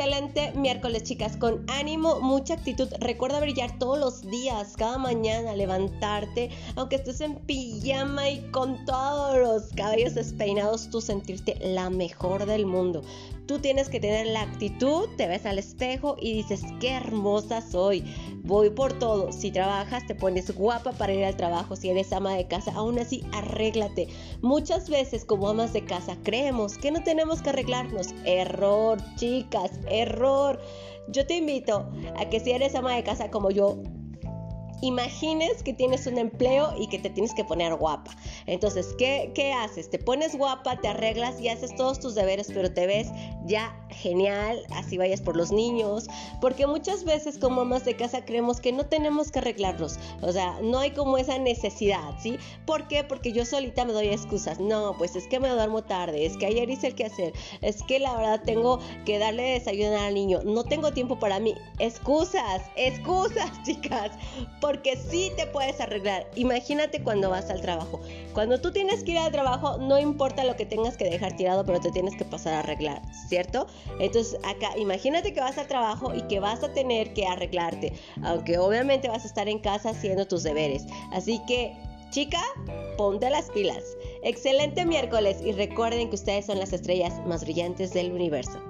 excelente miércoles, chicas, con ánimo, mucha actitud. Recuerda brillar todos los días, cada mañana, levantarte, aunque estés en pijama y con todos los cabellos despeinados, tú sentirte la mejor del mundo. Tú tienes que tener la actitud, te ves al espejo y dices, qué hermosa soy. Voy por todo. Si trabajas, te pones guapa para ir al trabajo. Si eres ama de casa, aún así, arréglate. Muchas veces como amas de casa creemos que no tenemos que arreglarnos. Error, chicas, error. Yo te invito a que si eres ama de casa como yo, imagines que tienes un empleo y que te tienes que poner guapa. Entonces, ¿qué, ¿qué, haces? Te pones guapa, te arreglas y haces todos tus deberes, pero te ves ya genial, así vayas por los niños, porque muchas veces como mamás de casa creemos que no tenemos que arreglarnos, o sea, no hay como esa necesidad, ¿sí? ¿Por qué? Porque yo solita me doy excusas, no, pues es que me duermo tarde, es que ayer hice el que hacer, es que la verdad tengo que darle desayuno al niño, no tengo tiempo para mí, excusas, excusas, chicas, porque sí te puedes arreglar. Imagínate cuando vas al trabajo. Cuando tú tienes que ir al trabajo, no importa lo que tengas que dejar tirado, pero te tienes que pasar a arreglar, ¿cierto? Entonces, acá, imagínate que vas al trabajo y que vas a tener que arreglarte, aunque obviamente vas a estar en casa haciendo tus deberes. Así que, chica, ponte las pilas. Excelente miércoles y recuerden que ustedes son las estrellas más brillantes del universo.